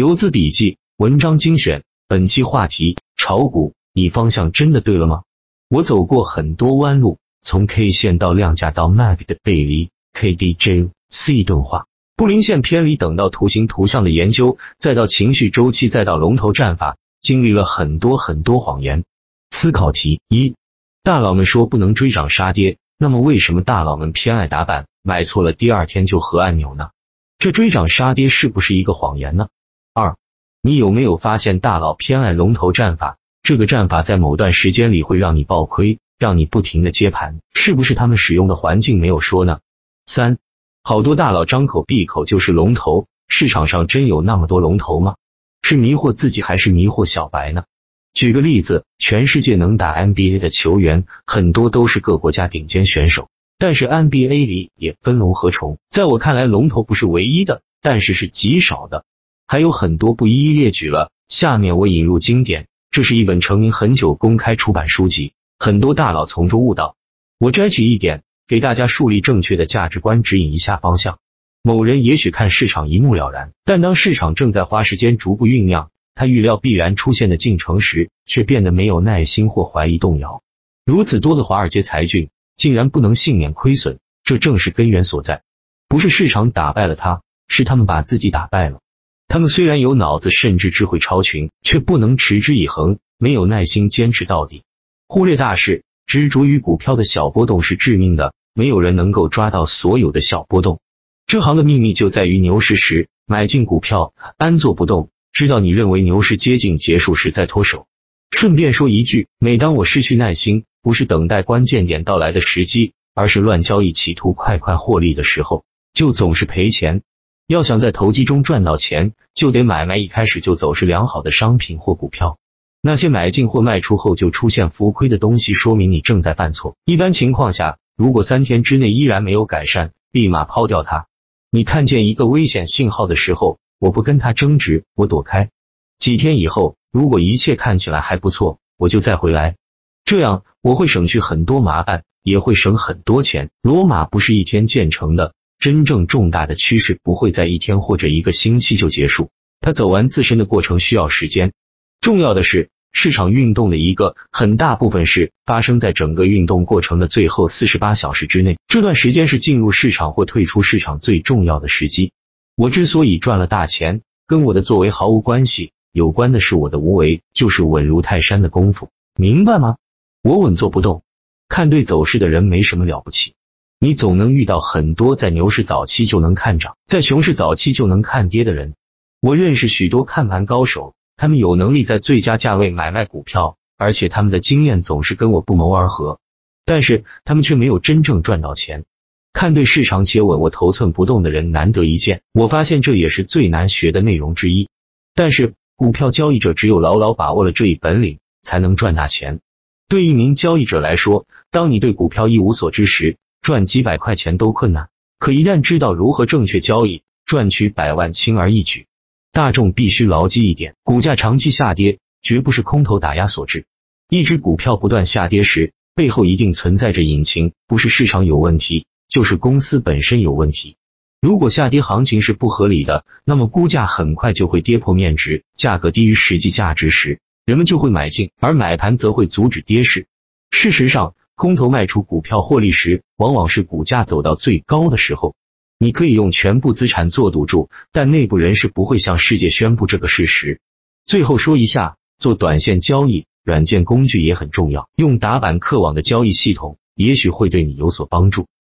游资笔记，文章精选。本期话题：炒股，你方向真的对了吗？我走过很多弯路，从 K 线到量价到 MAC 的背离，KDJ、C 钝化、布林线偏离，等到图形图像的研究，再到情绪周期，再到龙头战法，经历了很多很多谎言。思考题一：大佬们说不能追涨杀跌，那么为什么大佬们偏爱打板，买错了第二天就合按钮呢？这追涨杀跌是不是一个谎言呢？你有没有发现大佬偏爱龙头战法？这个战法在某段时间里会让你爆亏，让你不停的接盘，是不是他们使用的环境没有说呢？三，好多大佬张口闭口就是龙头，市场上真有那么多龙头吗？是迷惑自己还是迷惑小白呢？举个例子，全世界能打 NBA 的球员很多都是各国家顶尖选手，但是 NBA 里也分龙和虫，在我看来，龙头不是唯一的，但是是极少的。还有很多不一一列举了。下面我引入经典，这是一本成名很久公开出版书籍，很多大佬从中悟道。我摘取一点，给大家树立正确的价值观，指引一下方向。某人也许看市场一目了然，但当市场正在花时间逐步酝酿他预料必然出现的进程时，却变得没有耐心或怀疑动摇。如此多的华尔街才俊竟然不能幸免亏损，这正是根源所在。不是市场打败了他，是他们把自己打败了。他们虽然有脑子，甚至智慧超群，却不能持之以恒，没有耐心坚持到底，忽略大势，执着于股票的小波动是致命的。没有人能够抓到所有的小波动。这行的秘密就在于牛市时买进股票，安坐不动，直到你认为牛市接近结束时再脱手。顺便说一句，每当我失去耐心，不是等待关键点到来的时机，而是乱交易，企图快快获利的时候，就总是赔钱。要想在投机中赚到钱，就得买卖一开始就走势良好的商品或股票。那些买进或卖出后就出现浮亏的东西，说明你正在犯错。一般情况下，如果三天之内依然没有改善，立马抛掉它。你看见一个危险信号的时候，我不跟他争执，我躲开。几天以后，如果一切看起来还不错，我就再回来。这样我会省去很多麻烦，也会省很多钱。罗马不是一天建成的。真正重大的趋势不会在一天或者一个星期就结束，它走完自身的过程需要时间。重要的是，市场运动的一个很大部分是发生在整个运动过程的最后四十八小时之内，这段时间是进入市场或退出市场最重要的时机。我之所以赚了大钱，跟我的作为毫无关系，有关的是我的无为，就是稳如泰山的功夫，明白吗？我稳坐不动，看对走势的人没什么了不起。你总能遇到很多在牛市早期就能看涨，在熊市早期就能看跌的人。我认识许多看盘高手，他们有能力在最佳价位买卖股票，而且他们的经验总是跟我不谋而合。但是他们却没有真正赚到钱。看对市场且稳，我头寸不动的人难得一见。我发现这也是最难学的内容之一。但是股票交易者只有牢牢把握了这一本领，才能赚大钱。对一名交易者来说，当你对股票一无所知时，赚几百块钱都困难，可一旦知道如何正确交易，赚取百万轻而易举。大众必须牢记一点：股价长期下跌，绝不是空头打压所致。一只股票不断下跌时，背后一定存在着隐情，不是市场有问题，就是公司本身有问题。如果下跌行情是不合理的，那么估价很快就会跌破面值，价格低于实际价值时，人们就会买进，而买盘则会阻止跌势。事实上，空头卖出股票获利时，往往是股价走到最高的时候。你可以用全部资产做赌注，但内部人士不会向世界宣布这个事实。最后说一下，做短线交易，软件工具也很重要。用打板客网的交易系统，也许会对你有所帮助。